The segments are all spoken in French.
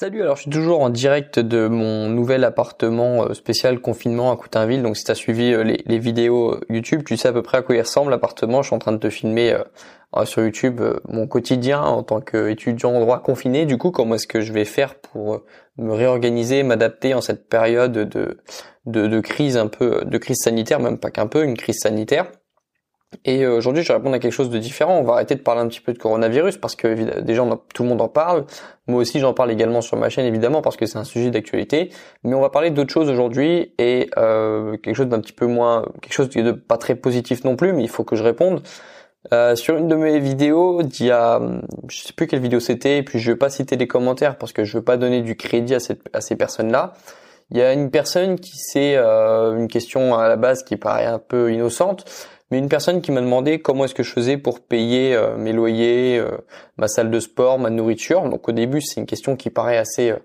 Salut, alors je suis toujours en direct de mon nouvel appartement euh, spécial confinement à Coutainville. Donc si tu as suivi euh, les, vidéos euh, YouTube, tu sais à peu près à quoi il ressemble l'appartement. Je suis en train de te filmer sur YouTube mon quotidien en tant qu'étudiant en droit confiné. Du coup, comment est-ce que je vais faire pour me réorganiser, m'adapter en cette période de, crise un peu, de crise sanitaire, même pas qu'un peu, une crise sanitaire? Et euh, aujourd'hui, je vais répondre à quelque chose de différent. On va arrêter de parler un petit peu de coronavirus parce que déjà tout le monde en parle. Moi aussi, j'en parle également sur ma chaîne évidemment parce que c'est un sujet d'actualité. Mais on va parler d'autre chose aujourd'hui et euh, quelque chose d'un petit peu moins, quelque chose de pas très positif non plus, mais il faut que je réponde. Euh, sur une de mes vidéos, il y a, je sais plus quelle vidéo c'était, et puis je vais pas citer les commentaires parce que je veux pas donner du crédit à, cette, à ces personnes-là. Il y a une personne qui sait euh, une question à la base qui paraît un peu innocente, mais une personne qui m'a demandé comment est-ce que je faisais pour payer euh, mes loyers, euh, ma salle de sport, ma nourriture. Donc au début, c'est une question qui paraît assez euh,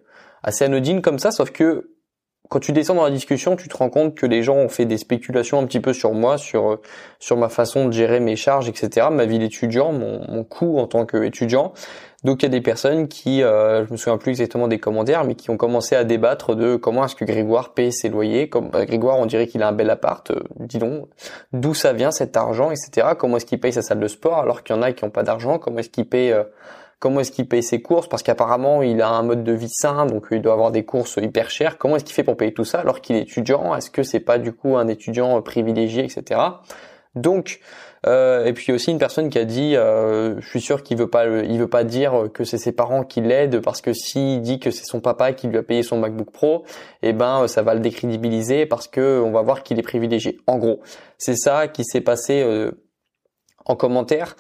assez anodine comme ça, sauf que quand tu descends dans la discussion, tu te rends compte que les gens ont fait des spéculations un petit peu sur moi, sur sur ma façon de gérer mes charges, etc., ma vie d'étudiant, mon, mon coût en tant qu'étudiant. Donc il y a des personnes qui, euh, je me souviens plus exactement des commentaires, mais qui ont commencé à débattre de comment est-ce que Grégoire paye ses loyers. Comme bah, Grégoire, on dirait qu'il a un bel appart. Euh, dis donc, d'où ça vient cet argent, etc. Comment est-ce qu'il paye sa salle de sport alors qu'il y en a qui n'ont pas d'argent? Comment est-ce qu'il paye euh, Comment est-ce qu'il paye ses courses? Parce qu'apparemment, il a un mode de vie sain, donc il doit avoir des courses hyper chères. Comment est-ce qu'il fait pour payer tout ça alors qu'il est étudiant? Est-ce que c'est pas du coup un étudiant privilégié, etc. Donc, euh, et puis aussi une personne qui a dit, euh, je suis sûr qu'il veut pas, il veut pas dire que c'est ses parents qui l'aident parce que s'il dit que c'est son papa qui lui a payé son MacBook Pro, eh ben ça va le décrédibiliser parce que on va voir qu'il est privilégié. En gros, c'est ça qui s'est passé euh, en commentaire.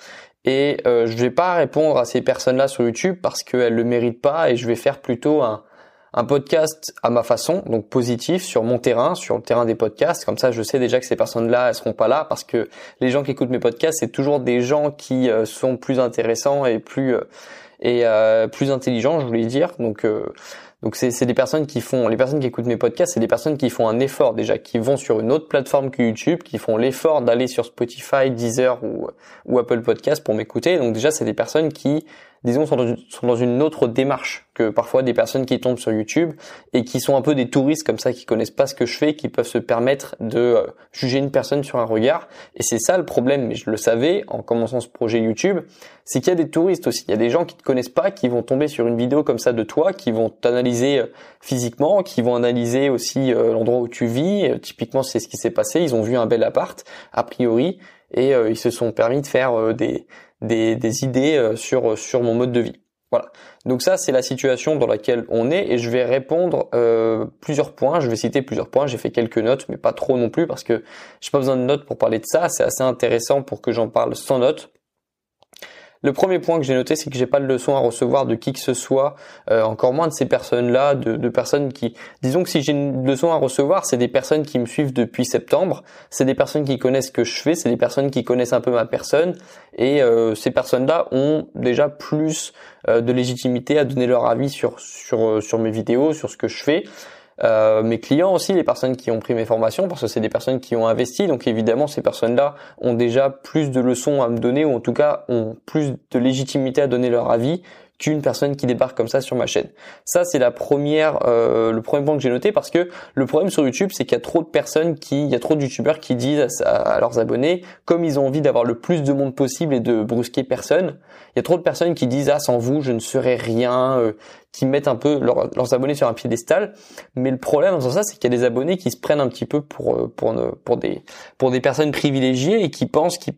Et euh, je vais pas répondre à ces personnes-là sur YouTube parce qu'elles le méritent pas et je vais faire plutôt un, un podcast à ma façon, donc positif sur mon terrain, sur le terrain des podcasts. Comme ça, je sais déjà que ces personnes-là, elles seront pas là parce que les gens qui écoutent mes podcasts, c'est toujours des gens qui euh, sont plus intéressants et plus euh, et euh, plus intelligents, je voulais dire. Donc donc c'est des personnes qui font, les personnes qui écoutent mes podcasts, c'est des personnes qui font un effort déjà, qui vont sur une autre plateforme que YouTube, qui font l'effort d'aller sur Spotify, Deezer ou, ou Apple Podcast pour m'écouter. Donc déjà, c'est des personnes qui disons, sont dans, une, autre démarche que parfois des personnes qui tombent sur YouTube et qui sont un peu des touristes comme ça, qui connaissent pas ce que je fais, qui peuvent se permettre de euh, juger une personne sur un regard. Et c'est ça le problème, mais je le savais en commençant ce projet YouTube, c'est qu'il y a des touristes aussi. Il y a des gens qui te connaissent pas, qui vont tomber sur une vidéo comme ça de toi, qui vont t'analyser euh, physiquement, qui vont analyser aussi euh, l'endroit où tu vis. Typiquement, c'est ce qui s'est passé. Ils ont vu un bel appart, a priori, et ils se sont permis de faire des des, idées euh, sur sur mon mode de vie. Voilà. Donc ça, c'est la situation dans laquelle on est et je vais répondre euh, plusieurs points. Je vais citer plusieurs points. J'ai fait quelques notes, mais pas trop non plus parce que j'ai pas besoin de notes pour parler de ça. C'est assez intéressant pour que j'en parle sans notes. Le premier point que j'ai noté, c'est que j'ai pas de leçon à recevoir de qui que ce soit, euh, encore moins de ces personnes-là, de, personnes qui, disons que si j'ai une leçon à recevoir, c'est des personnes qui me suivent depuis septembre, c'est des personnes qui connaissent ce que je fais, c'est des personnes qui connaissent un peu ma personne, et euh, ces personnes-là ont déjà plus euh, de légitimité à donner leur avis sur sur sur mes vidéos, sur ce que je fais. Euh, mes clients aussi, les personnes qui ont pris mes formations, parce que c'est des personnes qui ont investi. Donc évidemment, ces personnes-là ont déjà plus de leçons à me donner, ou en tout cas ont plus de légitimité à donner leur avis qu'une personne qui débarque comme ça sur ma chaîne. Ça, c'est la première, euh, le premier point que j'ai noté parce que le problème sur YouTube, c'est qu'il y a trop de personnes qui, il y a trop de YouTubeurs qui disent à, leurs abonnés, comme ils ont envie d'avoir le plus de monde possible et de brusquer personne, il y a trop de personnes qui disent ah sans vous je ne serais rien, euh, qui mettent un peu leurs abonnés sur un piédestal. Mais le problème dans ça, c'est qu'il y a des abonnés qui se prennent un petit peu pour euh, pour pour des pour des personnes privilégiées et qui pensent qui,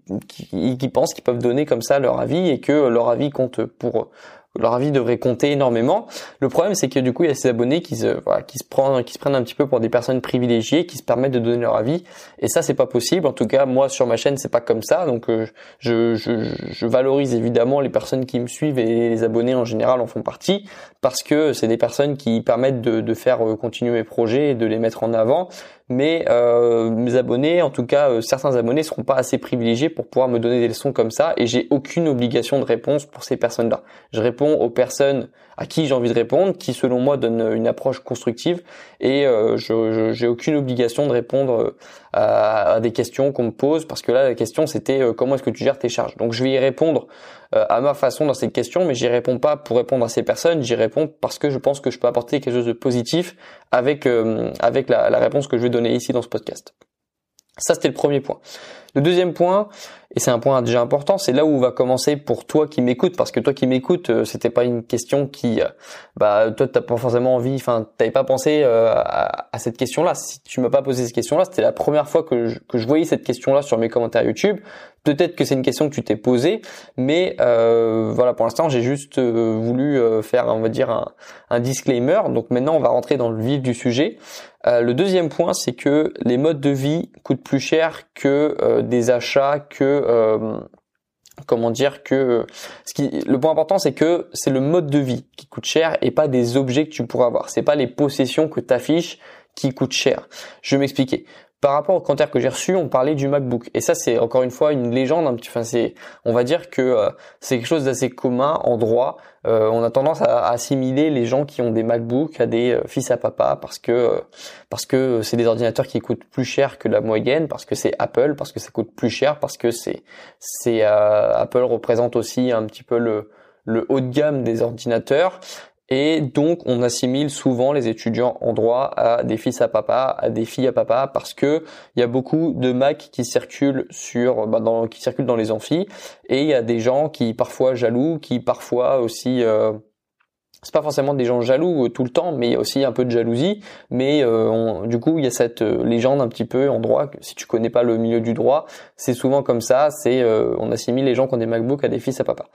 qui pensent qu'ils peuvent donner comme ça leur avis et que leur avis compte pour leur avis devrait compter énormément. Le problème, c'est que du coup, il y a ces abonnés qui se, voilà, qui se prennent, qui se prennent un petit peu pour des personnes privilégiées, qui se permettent de donner leur avis. Et ça, c'est pas possible. En tout cas, moi, sur ma chaîne, c'est pas comme ça. Donc, euh, je, je, je, valorise évidemment les personnes qui me suivent et les abonnés en général en font partie parce que c'est des personnes qui permettent de, faire euh, continuer mes projets et de les mettre en avant. mais euh, mes abonnés, en tout cas euh, certains abonnés, seront pas assez privilégiés pour pouvoir me donner des leçons comme ça, et j'ai aucune obligation de réponse pour ces personnes-là. Je réponds aux personnes à qui j'ai envie de répondre, qui selon moi donnent une approche constructive, et euh, je j'ai aucune obligation de répondre à, à des questions qu'on me pose, parce que là la question c'était comment est-ce que tu gères tes charges? Donc je vais y répondre à ma façon dans cette question, mais j'y réponds pas pour répondre à ces personnes, j'y réponds parce que je pense que je peux apporter quelque chose de positif avec avec la, la réponse que je vais donner ici dans ce podcast. Ça, c'était le premier point. Le deuxième point, et c'est un point déjà important, c'est là où on va commencer pour toi qui m'écoutes, parce que toi qui m'écoutes, euh, c'était pas une question qui, euh, bah, toi t'as pas forcément envie, enfin, t'avais pas pensé euh, à, cette question-là. Si tu m'as pas posé cette question-là, c'était la première fois que je, voyais cette question-là sur mes commentaires YouTube. Peut-être que c'est une question que tu t'es posée, mais voilà, pour l'instant, j'ai juste voulu faire, on va dire, un, disclaimer. Donc maintenant, on va rentrer dans le vif du sujet. Euh, le deuxième point, c'est que les modes de vie coûtent plus cher que euh, des achats, que euh, comment dire que ce qui le point important c'est que c'est le mode de vie qui coûte cher et pas des objets que tu pourras avoir. C'est pas les possessions que tu affiches qui coûtent cher. Je vais m'expliquer par rapport aux commentaires que j'ai reçus, on parlait du MacBook. Et ça, c'est encore une fois une légende. Petit, enfin, c'est, on va dire que euh, c'est quelque chose d'assez commun en droit. Euh, on a tendance à, assimiler les gens qui ont des MacBooks à des euh, fils à papa parce que parce que c'est des ordinateurs qui coûtent plus cher que la moyenne, parce que c'est Apple, parce que ça coûte plus cher, parce que c'est c'est Apple représente aussi un petit peu le le haut de gamme des ordinateurs et donc, on assimile souvent les étudiants en droit à des fils à papa, à des filles à papa, parce que il y a beaucoup de Mac qui circulent sur, bah, dans, qui circulent dans les amphis, et il y a des gens qui parfois jaloux, qui parfois aussi euh, c'est pas forcément des gens jaloux euh, tout le temps, mais aussi un peu de jalousie. Mais euh, du coup, il y a cette euh, légende un petit peu en droit. Si tu connais pas le milieu du droit, c'est souvent comme ça. C'est on assimile les gens qui ont des MacBooks à des fils à papa.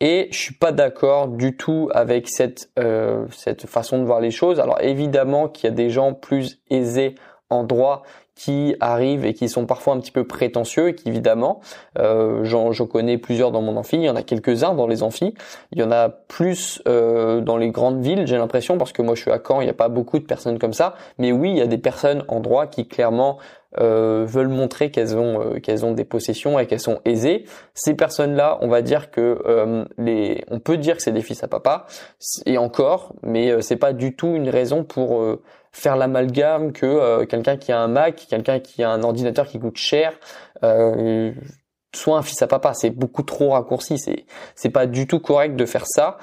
Et je suis pas d'accord du tout avec cette euh, cette façon de voir les choses. Alors évidemment qu'il y a des gens plus aisés en droit qui arrivent et qui sont parfois un petit peu prétentieux et qui évidemment, euh, j'en connais plusieurs dans mon amphi, il y en a quelques-uns dans les amphis, il y en a plus euh, dans les grandes villes, j'ai l'impression, parce que moi je suis à Caen, il n'y a pas beaucoup de personnes comme ça, mais oui, il y a des personnes en droit qui clairement euh, veulent montrer qu'elles ont euh, qu'elles ont des possessions et qu'elles sont aisées. Ces personnes-là, on va dire que euh, les, on peut dire que c'est des fils à papa et encore, mais c'est pas du tout une raison pour faire l'amalgame que quelqu'un qui a un Mac, quelqu'un qui a un ordinateur qui coûte cher, soit un fils à papa. C'est beaucoup trop raccourci. C'est c'est pas du tout correct de faire ça.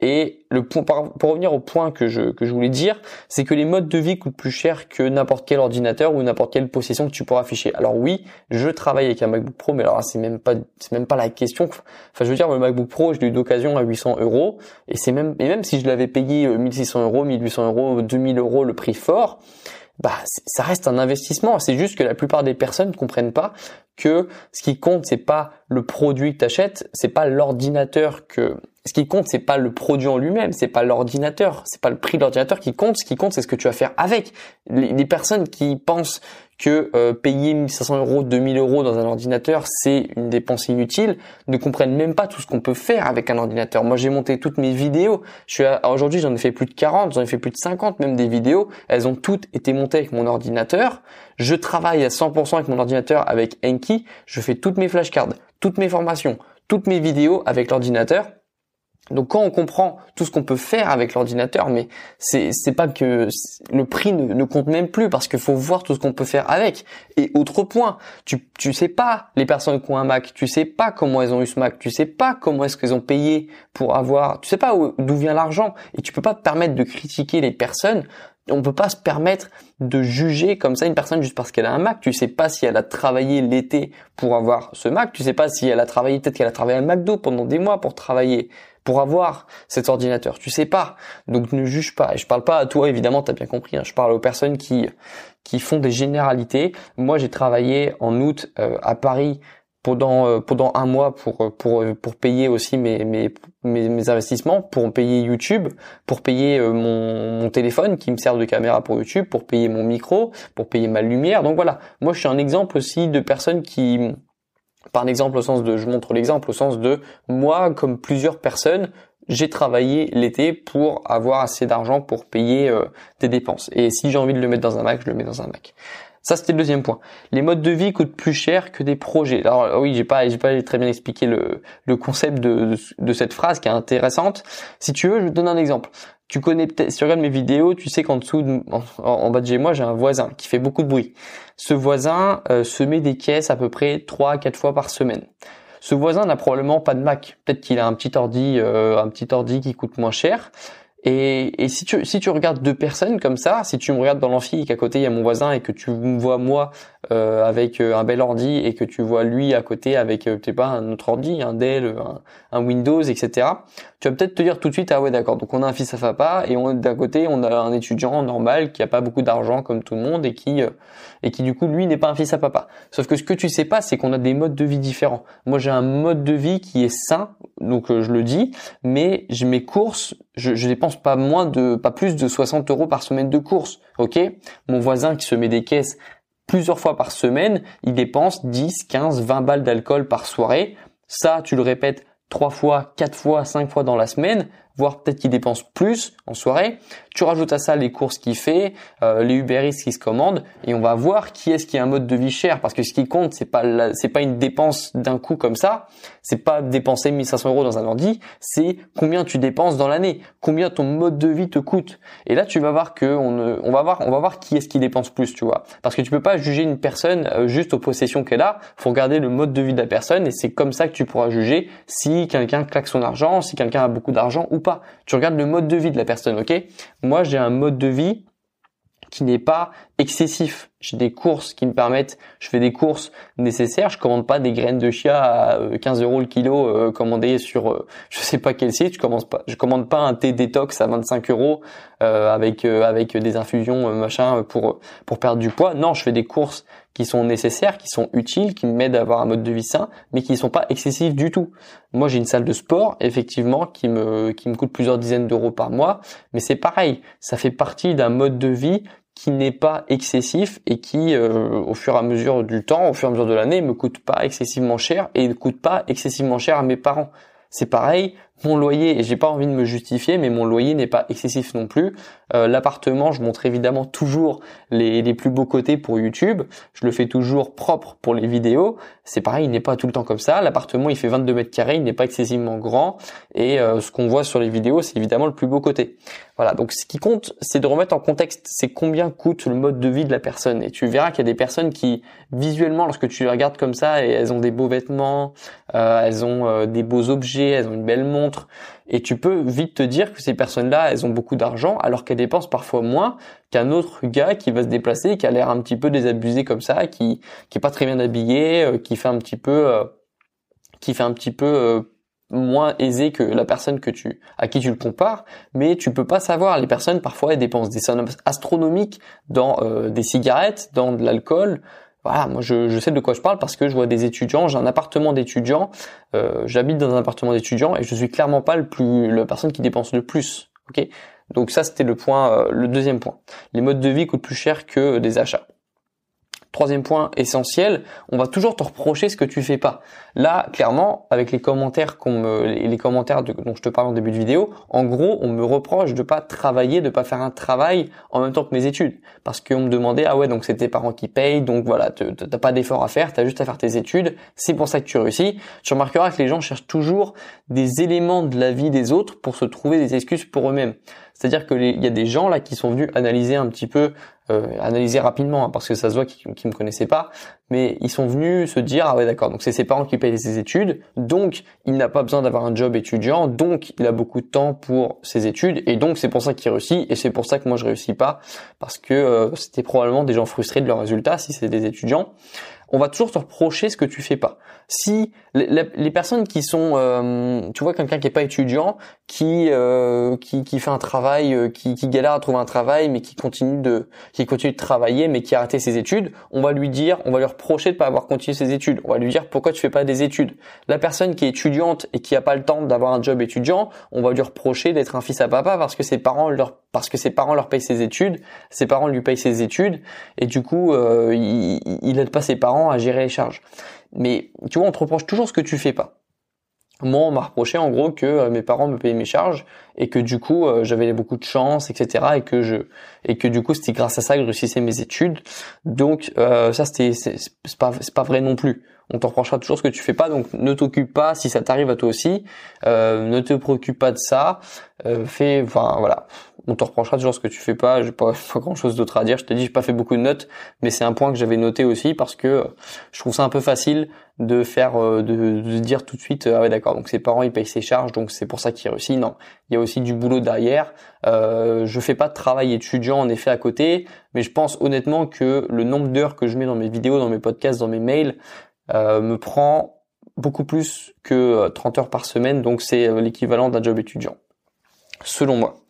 Et le point, pour revenir au point que je, que je voulais dire, c'est que les modes de vie coûtent plus cher que n'importe quel ordinateur ou n'importe quelle possession que tu pourras afficher. Alors oui, je travaille avec un MacBook Pro, mais alors c'est même pas, c'est même pas la question. Enfin, je veux dire, le MacBook Pro, je l'ai eu d'occasion à 800 euros, et c'est même, et même si je l'avais payé 1600 euh, euros, 1800 euros, 2000 euros, le prix fort, bah ça reste un investissement. C'est juste que la plupart des personnes ne comprennent pas que ce qui compte c'est pas le produit que tu achètes, c'est pas l'ordinateur que ce qui compte, c'est pas le produit en lui-même, c'est pas l'ordinateur, c'est pas le prix de l'ordinateur qui compte. Ce qui compte, c'est ce que tu vas faire avec. Les, personnes qui pensent que euh, payer 1500 euros, 2000 euros dans un ordinateur, c'est une dépense inutile, ne comprennent même pas tout ce qu'on peut faire avec un ordinateur. Moi, j'ai monté toutes mes vidéos. Je suis aujourd'hui, j'en ai fait plus de 40, j'en ai fait plus de 50 même des vidéos. Elles ont toutes été montées avec mon ordinateur. Je travaille à 100% avec mon ordinateur avec Enki. Je fais toutes mes flashcards, toutes mes formations, toutes mes vidéos avec l'ordinateur donc quand on comprend tout ce qu'on peut faire avec l'ordinateur, mais c'est pas que le prix ne, compte même plus parce qu'il faut voir tout ce qu'on peut faire avec. Et autre point, tu tu sais pas les personnes qui ont un Mac, tu sais pas comment elles ont eu ce Mac, tu sais pas comment est-ce qu'elles ont payé pour avoir, tu sais pas d'où vient l'argent et tu peux pas te permettre de critiquer les personnes on peut pas se permettre de juger comme ça une personne juste parce qu'elle a un Mac. Tu sais pas si elle a travaillé l'été pour avoir ce Mac. Tu sais pas si elle a travaillé, peut-être qu'elle a travaillé à McDo pendant des mois pour travailler pour avoir cet ordinateur. Tu sais pas, donc ne juge pas. Et je parle pas à toi, évidemment, tu as bien compris. Hein. Je parle aux personnes qui qui font des généralités. Moi, j'ai travaillé en août euh, à Paris pendant euh, pendant un mois pour euh, pour pour payer aussi mes mes mes, investissements, pour payer YouTube, pour payer mon, mon téléphone qui me sert de caméra pour YouTube, pour payer mon micro, pour payer ma lumière. Donc voilà, moi je suis un exemple aussi de personnes qui par exemple au sens de, je montre l'exemple au sens de moi comme plusieurs personnes, j'ai travaillé l'été pour avoir assez d'argent pour payer euh, tes dépenses. Et si j'ai envie de le mettre dans un Mac, je le mets dans un Mac. Ça, c'était le deuxième point. Les modes de vie coûtent plus cher que des projets. Alors oui, j'ai pas, pas très bien expliqué le, le concept de, de, cette phrase qui est intéressante. Si tu veux, je te donne un exemple. Tu connais peut-être, si tu regardes mes vidéos, tu sais qu'en dessous, en, bas de chez moi, j'ai un voisin qui fait beaucoup de bruit. Ce voisin euh, se met des caisses à peu près 3 à 4 fois par semaine. Ce voisin n'a probablement pas de Mac. Peut-être qu'il a un petit ordi, euh, un petit ordi qui coûte moins cher. Et, et, si tu si tu regardes deux personnes comme ça, si tu me regardes dans l'amphi et qu'à côté il y a mon voisin et que tu me vois moi euh, avec euh, un bel ordi et que tu vois lui à côté avec euh, sais pas un autre ordi, un Dell, un, Windows, etc. Tu vas peut-être te dire tout de suite ah ouais d'accord donc on a un fils à papa et on d'un côté on a un étudiant normal qui a pas beaucoup d'argent comme tout le monde et qui euh, et qui du coup lui n'est pas un fils à papa. Sauf que ce que tu sais pas c'est qu'on a des modes de vie différents. Moi j'ai un mode de vie qui est sain donc je le dis mais je mes courses je, dépense pas moins de pas plus de 60 euros par semaine de courses ok? Mon voisin qui se met des caisses plusieurs fois par semaine, il dépense 10, 15, 20 balles d'alcool par soirée. Ça, tu le répètes trois fois, quatre fois, cinq fois dans la semaine, voire peut-être qu'il dépense plus en soirée. Tu rajoutes à ça les courses qu'il fait, euh, les Uber Eats qui se commandent, et on va voir qui est-ce qui a un mode de vie cher. Parce que ce qui compte, c'est pas c'est pas une dépense d'un coup comme ça. C'est pas dépenser 1500 euros dans un ordi, c'est combien tu dépenses dans l'année, combien ton mode de vie te coûte. Et là, tu vas voir que on, on va voir, on va voir qui est-ce qui dépense plus, tu vois. Parce que tu peux pas juger une personne euh, juste aux possessions qu'elle a. Faut regarder le mode de vie de la personne, et c'est comme ça que tu pourras juger si quelqu'un claque son argent, si quelqu'un a beaucoup d'argent ou pas. Tu regardes le mode de vie de la personne, ok? Moi, j'ai un mode de vie qui n'est pas excessif. J'ai des courses qui me permettent, je fais des courses nécessaires. Je commande pas des graines de chia à 15 euh, euros le kilo euh, commandé sur euh, je sais pas quel site. Je commande pas, je commande pas un thé détox à 25 euros euh, avec avec des infusions machin pour pour perdre du poids. Non, je fais des courses qui sont nécessaires, qui sont utiles, qui m'aident à avoir un mode de vie sain, mais qui ne sont pas excessifs du tout. Moi, j'ai une salle de sport, effectivement, qui me qui me coûte plusieurs dizaines d'euros par mois, mais c'est pareil. Ça fait partie d'un mode de vie qui n'est pas excessif et qui, euh, au fur et à mesure du temps, au fur et à mesure de l'année, me coûte pas excessivement cher et ne coûte pas excessivement cher à mes parents. C'est pareil, mon loyer, et j'ai pas envie de me justifier, mais mon loyer n'est pas excessif non plus. Euh, l'appartement, je montre évidemment toujours les, les, plus beaux côtés pour YouTube. Je le fais toujours propre pour les vidéos. C'est pareil, il n'est pas tout le temps comme ça. L'appartement, il fait 22 mètres carrés, il n'est pas excessivement grand. Et euh, ce qu'on voit sur les vidéos, c'est évidemment le plus beau côté. Voilà, donc ce qui compte, c'est de remettre en contexte, c'est combien coûte le mode de vie de la personne. Et tu verras qu'il y a des personnes qui, visuellement, lorsque tu les regardes comme ça, elles ont des beaux vêtements, euh, elles ont des beaux objets, elles ont une belle montre, et tu peux vite te dire que ces personnes-là, elles ont beaucoup d'argent alors qu'elles dépensent parfois moins qu'un autre gars qui va se déplacer, qui a l'air un petit peu désabusé comme ça, qui qui est pas très bien habillé, euh, qui fait un petit peu euh, euh, moins aisé que la personne que tu à qui tu le compares, mais tu peux pas savoir. Les personnes parfois elles dépensent des sommes astronomiques dans des cigarettes, dans de l'alcool, voilà, moi je, sais de quoi je parle parce que je vois des étudiants, j'ai un appartement d'étudiants, euh, j'habite dans un appartement d'étudiants et je suis clairement pas le plus la personne qui dépense le plus. Ok, donc ça c'était le point, euh, le deuxième point. Les modes de vie coûtent plus cher que des achats. Troisième point essentiel, on va toujours te reprocher ce que tu fais pas. Là, clairement, avec les commentaires qu'on les commentaires dont je te parle en début de vidéo, en gros, on me reproche de pas travailler, de pas faire un travail en même temps que mes études, parce qu'on me demandait ah ouais donc c'est tes parents qui payent, donc voilà, t'as pas d'effort à faire, t'as juste à faire tes études, c'est pour ça que tu réussis. Tu remarqueras que les gens cherchent toujours des éléments de la vie des autres pour se trouver des excuses pour eux-mêmes. C'est-à-dire que il y a des gens là qui sont venus analyser un petit peu, euh, analyser rapidement, hein, parce que ça se voit qu'ils ne me connaissaient pas, mais ils sont venus se dire ah ouais d'accord, donc c'est ses parents qui payent ses études, donc il n'a pas besoin d'avoir un job étudiant, donc il a beaucoup de temps pour ses études, et donc c'est pour ça qu'il réussit, et c'est pour ça que moi je réussis pas, parce que euh, c'était probablement des gens frustrés de leurs résultats si c'est des étudiants on va toujours te reprocher ce que tu fais pas. Si les, personnes qui sont, euh, tu vois, quelqu'un qui est pas étudiant, qui euh, qui, qui fait un travail, euh, qui, qui galère à trouver un travail, mais qui continue de qui continue de travailler, mais qui a arrêté ses études, on va lui dire, on va lui reprocher de pas avoir continué ses études. On va lui dire pourquoi tu fais pas des études? La personne qui est étudiante et qui a pas le temps d'avoir un job étudiant, on va lui reprocher d'être un fils à papa parce que ses parents leur parce que ses parents leur payent ses études, ses parents lui payent ses études, et du coup, euh, il, il aide pas ses parents à gérer les charges. Mais tu vois, on te reproche toujours ce que tu fais pas. moi on m'a reproché en gros que euh, mes parents me payaient mes charges et que du coup euh, j'avais beaucoup de chance etc et que je et que du coup c'était grâce à ça que je réussissais mes études. Donc euh, ça c'était c'est pas pas vrai non plus. On t'en reprochera toujours ce que tu fais pas donc ne t'occupe pas si ça t'arrive à toi aussi. Ne te préoccupe pas de ça. Fais enfin voilà on te reprochera toujours ce que tu fais pas. J'ai pas, pas grand chose d'autre à dire. Je te dis, j'ai pas fait beaucoup de notes, mais c'est un point que j'avais noté aussi parce que euh, je trouve ça un peu facile de faire, euh, de, dire tout de suite, euh, ah ouais d'accord, donc ses parents ils payent ses charges, donc c'est pour ça qu'il réussit. Non, il y a aussi du boulot derrière. Euh, je fais pas de travail étudiant en effet à côté, mais je pense honnêtement que le nombre d'heures que je mets dans mes vidéos, dans mes podcasts, dans mes mails, me prend beaucoup plus que 30 heures par semaine, donc c'est l'équivalent d'un job étudiant, selon moi.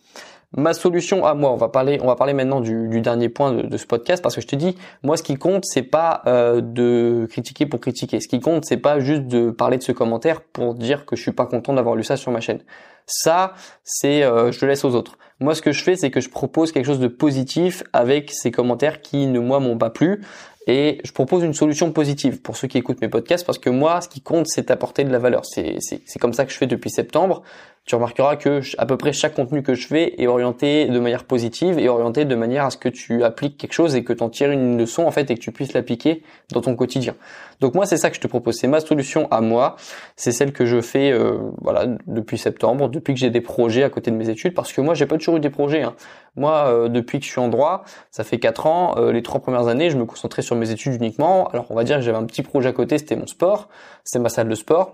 Ma solution à moi, on va parler, on va parler maintenant du, dernier point de, ce podcast parce que je te dis, moi, ce qui compte, c'est pas euh, de critiquer pour critiquer. Ce qui compte, c'est pas juste de parler de ce commentaire pour dire que je suis pas content d'avoir lu ça sur ma chaîne. Ça, c'est, euh, je le laisse aux autres. Moi, ce que je fais, c'est que je propose quelque chose de positif avec ces commentaires qui ne moi m'ont pas plu et je propose une solution positive pour ceux qui écoutent mes podcasts parce que moi, ce qui compte, c'est apporter de la valeur. C'est comme ça que je fais depuis septembre tu remarqueras que à peu près chaque contenu que je fais est orienté de manière positive et orienté de manière à ce que tu appliques quelque chose et que tu en tires une leçon en fait et que tu puisses l'appliquer dans ton quotidien. Donc moi c'est ça que je te propose, c'est ma solution à moi, c'est celle que je fais euh, voilà depuis septembre, depuis que j'ai des projets à côté de mes études parce que moi j'ai pas toujours eu des projets. Hein. Moi euh, depuis que je suis en droit, ça fait quatre ans, euh, les trois premières années je me concentrais sur mes études uniquement. Alors on va dire que j'avais un petit projet à côté, c'était mon sport, c'était ma salle de sport.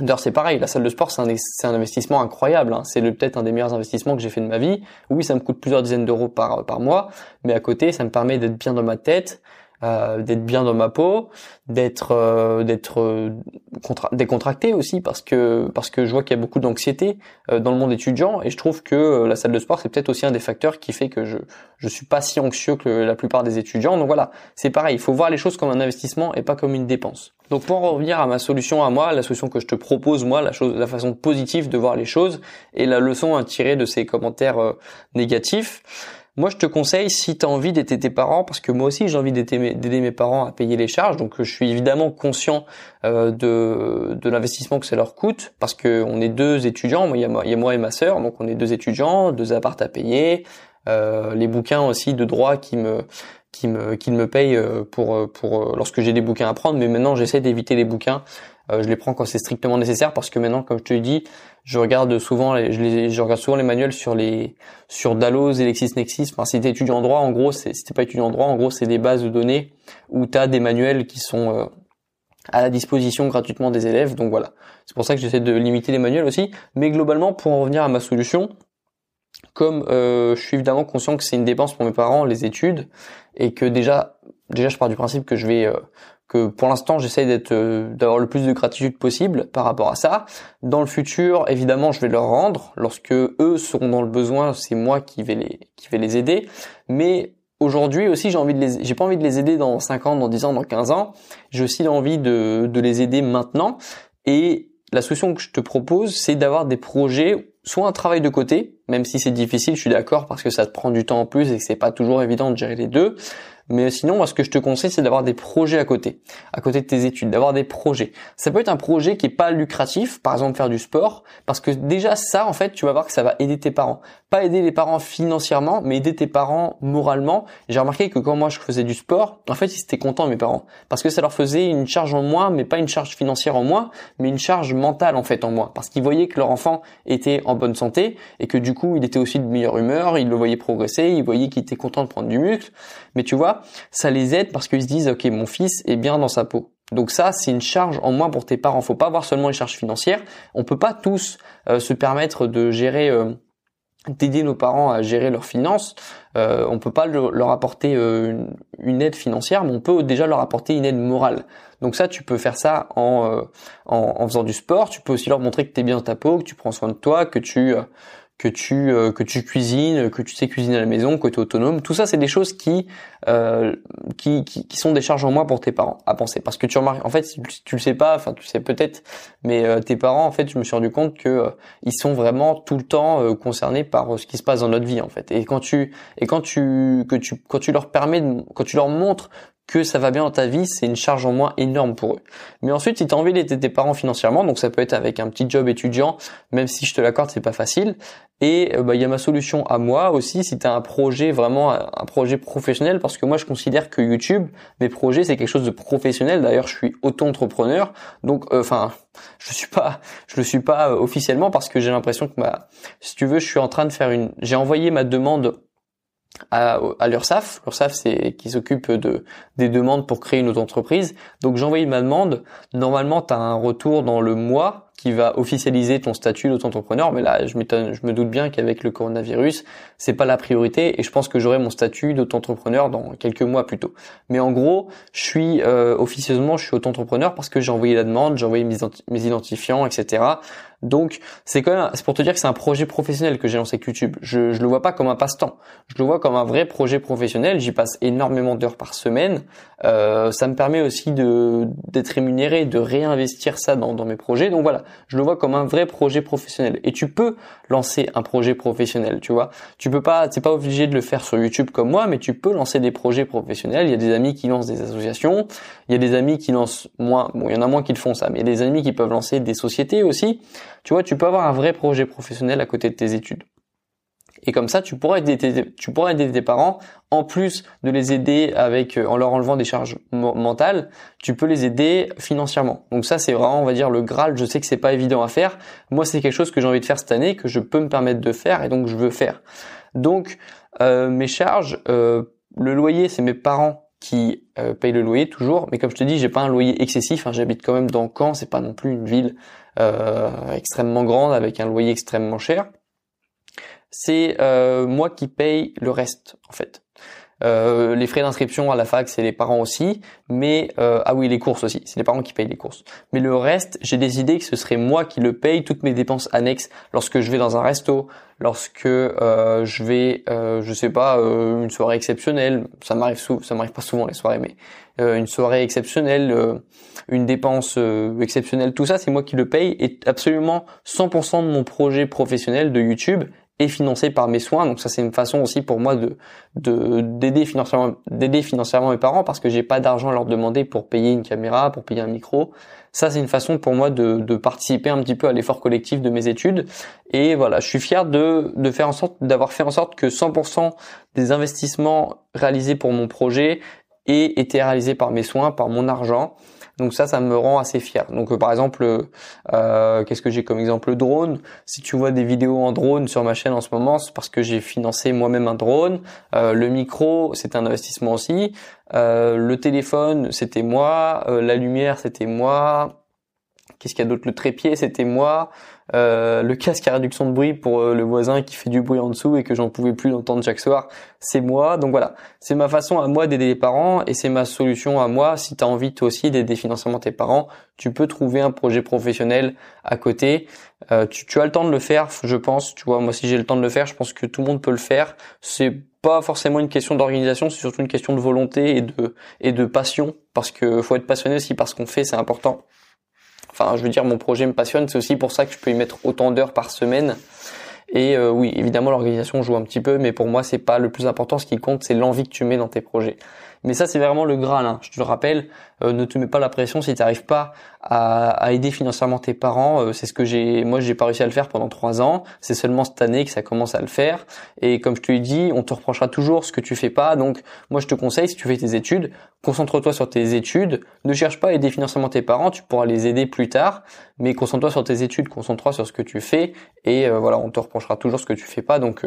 D'ailleurs, c'est pareil, la salle de sport, c'est un, investissement incroyable. Hein. C'est peut-être un des meilleurs investissements que j'ai fait de ma vie. Oui, ça me coûte plusieurs dizaines d'euros par, par mois, mais à côté, ça me permet d'être bien dans ma tête, euh, d'être bien dans ma peau, d'être euh, d'être euh, décontracté aussi parce que parce que je vois qu'il y a beaucoup d'anxiété dans le monde étudiant et je trouve que la salle de sport c'est peut-être aussi un des facteurs qui fait que je je suis pas si anxieux que la plupart des étudiants. Donc voilà, c'est pareil, il faut voir les choses comme un investissement et pas comme une dépense. Donc pour en revenir à ma solution à moi, la solution que je te propose moi, la chose la façon positive de voir les choses et la leçon à tirer de ces commentaires négatifs moi, je te conseille, si tu as envie d'aider tes parents, parce que moi aussi j'ai envie d'aider mes, parents à payer les charges, donc je suis évidemment conscient euh, de, de l'investissement que ça leur coûte, parce que on est deux étudiants, moi il y, a moi, et ma sœur, donc on est deux étudiants, deux appartes à payer, euh, les bouquins aussi de droit qui me qui me qui me payent euh, pour pour lorsque j'ai des bouquins à prendre, mais maintenant j'essaie d'éviter les bouquins euh, je les prends quand c'est strictement nécessaire parce que maintenant, comme je te dit, je regarde souvent, les, je, regarde souvent les manuels sur les sur Dalloz et LexisNexis. Enfin, si t'es étudiant en droit, en gros, c'est, si pas étudiant en droit, en gros, c'est des bases de données où t'as des manuels qui sont euh, à la disposition gratuitement des élèves. Donc voilà, c'est pour ça que j'essaie de limiter les manuels aussi. Mais globalement, pour en revenir à ma solution, comme euh, je suis évidemment conscient que c'est une dépense pour mes parents, les études, et que déjà, déjà, je pars du principe que je vais euh, que pour l'instant j'essaie d'être euh, d'avoir le plus de gratitude possible par rapport à ça. Dans le futur, évidemment, je vais leur rendre lorsque eux seront dans le besoin, c'est moi qui vais les qui vais les aider, mais Aujourd'hui aussi, j'ai envie de les, j'ai pas envie de les aider dans 5 ans, dans 10 ans, dans 15 ans. J'ai aussi envie de, de les aider maintenant. Et la solution que je te propose, c'est d'avoir des projets, soit un travail de côté, même si c'est difficile, je suis d'accord, parce que ça te prend du temps en plus et que c'est pas toujours évident de gérer les deux, mais sinon, moi, ce que je te conseille, c'est d'avoir des projets à côté, à côté de tes études, d'avoir des projets. Ça peut être un projet qui est pas lucratif, par exemple faire du sport, parce que déjà ça, en fait, tu vas voir que ça va aider tes parents. Pas aider les parents financièrement, mais aider tes parents moralement. J'ai remarqué que quand moi je faisais du sport, en fait, ils étaient contents mes parents, parce que ça leur faisait une charge en moins, mais pas une charge financière en moins, mais une charge mentale en fait en moins, parce qu'ils voyaient que leur enfant était en bonne santé et que du coup, il était aussi de meilleure humeur, ils le voyaient progresser, ils voyaient qu'il était content de prendre du muscle. Mais tu vois, ça les aide parce qu'ils se disent ok mon fils est bien dans sa peau. Donc ça, c'est une charge en moins pour tes parents. Faut pas voir seulement les charges financières. On peut pas tous euh, se permettre de gérer, euh, d'aider nos parents à gérer leurs finances. Euh, on peut pas leur apporter euh, une, aide financière, mais on peut déjà leur apporter une aide morale. Donc ça, tu peux faire ça en faisant du sport. Tu peux aussi leur montrer que tu es bien dans ta peau, que tu prends soin de toi, que tu que tu euh, que tu cuisines, que tu sais cuisiner à la maison, que tu es autonome. Tout ça, c'est des choses qui, euh, qui, qui, qui sont des charges en moins pour tes parents à penser. Parce que tu remarques, en fait, tu, le sais pas, enfin tu sais peut-être, mais euh, tes parents, en fait, je me suis rendu compte que euh, ils sont vraiment tout le temps concernés par ce qui se passe dans notre vie, en fait. Et quand tu et quand tu que tu quand tu leur permets, de, quand tu leur montres que ça va bien dans ta vie, c'est une charge en moins énorme pour eux. Mais ensuite, si tu as envie d'aider tes parents financièrement, donc ça peut être avec un petit job étudiant, même si je te l'accorde, c'est pas facile. Et euh, bah, il y a ma solution à moi aussi, si tu as un projet vraiment un projet professionnel, parce que moi je considère que YouTube, mes projets, c'est quelque chose de professionnel. D'ailleurs, je suis auto-entrepreneur, donc euh, enfin, je suis pas, je le suis pas euh, officiellement parce que j'ai l'impression que bah, si tu veux, je suis en train de faire une, j'ai envoyé ma demande à, à l'URSSAF. L'URSSAF, c'est qui s'occupe de des demandes pour créer une autre entreprise. Donc j'ai envoyé ma demande. Normalement, tu as un retour dans le mois qui va officialiser ton statut d'auto-entrepreneur. Mais là, je, je me doute bien qu'avec le coronavirus, c'est pas la priorité et je pense que j'aurai mon statut d'auto-entrepreneur dans quelques mois plus tôt. Mais en gros, je suis euh, officieusement, je suis auto-entrepreneur parce que j'ai envoyé la demande, j'ai envoyé mes, identifiants, etc. Donc, c'est quand même, c'est pour te dire que c'est un projet professionnel que j'ai lancé YouTube. Je, je le vois pas comme un passe-temps. Je le vois comme un vrai projet professionnel. J'y passe énormément d'heures par semaine. Euh, ça me permet aussi de d'être rémunéré, de réinvestir ça dans, dans mes projets. Donc voilà, je le vois comme un vrai projet professionnel. Et tu peux lancer un projet professionnel, tu vois. Tu peux pas, c'est pas obligé de le faire sur YouTube comme moi, mais tu peux lancer des projets professionnels. Il y a des amis qui lancent des associations, il y a des amis qui lancent moins, bon, il y en a moins qui le font ça, mais il y a des amis qui peuvent lancer des sociétés aussi. Tu vois, tu peux avoir un vrai projet professionnel à côté de tes études. Et comme ça, tu pourras aider tes, tu pourras aider tes parents, en plus de les aider avec, euh, en leur enlevant des charges mentales, tu peux les aider financièrement. Donc ça, c'est vraiment, on va dire, le Graal. Je sais que c'est pas évident à faire. Moi, c'est quelque chose que j'ai envie de faire cette année, que je peux me permettre de faire, et donc je veux faire. Donc, euh, mes charges, euh, le loyer, c'est mes parents qui payent le loyer toujours. Mais comme je te dis, j'ai pas un loyer excessif. Hein. J'habite quand même dans Caen. C'est pas non plus une ville extrêmement grande avec un loyer extrêmement cher c'est euh, moi qui paye le reste en fait. Euh, les frais d'inscription à la fac, c'est les parents aussi, mais euh, ah oui, les courses aussi, c'est les parents qui payent les courses. Mais le reste, j'ai des idées que ce serait moi qui le paye, toutes mes dépenses annexes, lorsque je vais dans un resto, lorsque euh, je vais, euh, je sais pas, euh, une soirée exceptionnelle, ça m'arrive ça m'arrive pas souvent les soirées, mais une soirée exceptionnelle, une dépense exceptionnelle, tout ça, c'est moi qui le paye et absolument 100% de mon projet professionnel de YouTube et financé par mes soins. Donc ça c'est une façon aussi pour moi de d'aider financièrement d'aider financièrement mes parents parce que j'ai pas d'argent à leur demander pour payer une caméra, pour payer un micro. Ça c'est une façon pour moi de, de participer un petit peu à l'effort collectif de mes études. Et voilà, je suis fier de de faire en sorte d'avoir fait en sorte que 100% des investissements réalisés pour mon projet aient été réalisés par mes soins, par mon argent. Donc ça, ça me rend assez fier. Donc euh, par exemple, euh, qu'est-ce que j'ai comme exemple? Drone Si tu vois des vidéos en drone sur ma chaîne en ce moment, c'est parce que j'ai financé moi-même un drone. Euh, le micro, c'est un investissement aussi. le téléphone, c'était moi. la lumière, c'était moi. Qu'est-ce qu'il y a d'autre? Le trépied, c'était moi. Euh, le casque à réduction de bruit pour euh, le voisin qui fait du bruit en dessous et que j'en pouvais plus l'entendre chaque soir, c'est moi. Donc voilà, c'est ma façon à moi d'aider les parents et c'est ma solution à moi. Si tu as envie toi aussi d'aider financièrement tes parents, tu peux trouver un projet professionnel à côté. Euh, tu, tu as le temps de le faire, je pense. Tu vois, moi si j'ai le temps de le faire, je pense que tout le monde peut le faire. C'est pas forcément une question d'organisation, c'est surtout une question de volonté et de et de passion parce que faut être passionné aussi par ce qu'on fait, c'est important. Enfin, je veux dire, mon projet me passionne. C'est aussi pour ça que je peux y mettre autant d'heures par semaine. Et euh, oui, évidemment, l'organisation joue un petit peu, mais pour moi, c'est pas le plus important. Ce qui compte, c'est l'envie que tu mets dans tes projets. Mais ça, c'est vraiment le graal. Hein. Je te le rappelle, euh, ne te mets pas la pression si tu n'arrives pas à, à, aider financièrement tes parents. Euh, c'est ce que j'ai, moi, j'ai pas réussi à le faire pendant trois ans. C'est seulement cette année que ça commence à le faire. Et comme je te l'ai dit, on te reprochera toujours ce que tu fais pas. Donc, moi, je te conseille, si tu fais tes études, concentre-toi sur tes études. Ne cherche pas à aider financièrement tes parents. Tu pourras les aider plus tard. Mais concentre-toi sur tes études, concentre-toi sur ce que tu fais. Et euh, voilà, on te reprochera toujours ce que tu fais pas. Donc,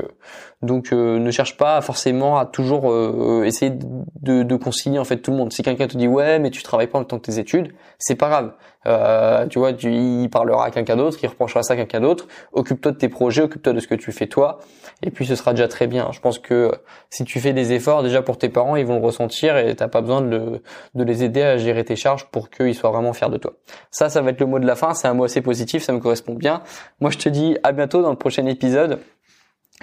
donc, ne cherche pas forcément à toujours essayer de, de concilier en fait tout le monde. Si quelqu'un te dit ouais, mais tu tu travailles pas en même temps que tes études, c'est pas grave. Euh, tu vois, tu, il parlera à quelqu'un d'autre, il reprochera ça à quelqu'un d'autre. Occupe-toi de tes projets, occupe-toi de ce que tu fais toi, et puis ce sera déjà très bien. Je pense que si tu fais des efforts déjà pour tes parents, ils vont le ressentir et t'as pas besoin de, de les aider à gérer tes charges pour qu'ils soient vraiment fiers de toi. Ça, ça va être le mot de la fin. C'est un mot assez positif, ça me correspond bien. Moi, je te dis à bientôt dans le prochain épisode.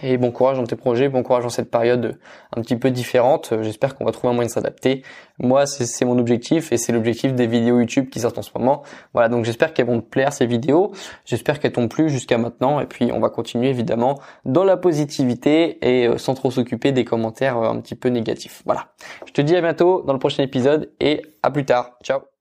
Et bon courage dans tes projets, bon courage dans cette période un petit peu différente. J'espère qu'on va trouver un moyen de s'adapter. Moi, c'est mon objectif et c'est l'objectif des vidéos YouTube qui sortent en ce moment. Voilà, donc j'espère qu'elles vont te plaire ces vidéos. J'espère qu'elles t'ont plu jusqu'à maintenant. Et puis, on va continuer évidemment dans la positivité et euh, sans trop s'occuper des commentaires euh, un petit peu négatifs. Voilà. Je te dis à bientôt dans le prochain épisode et à plus tard. Ciao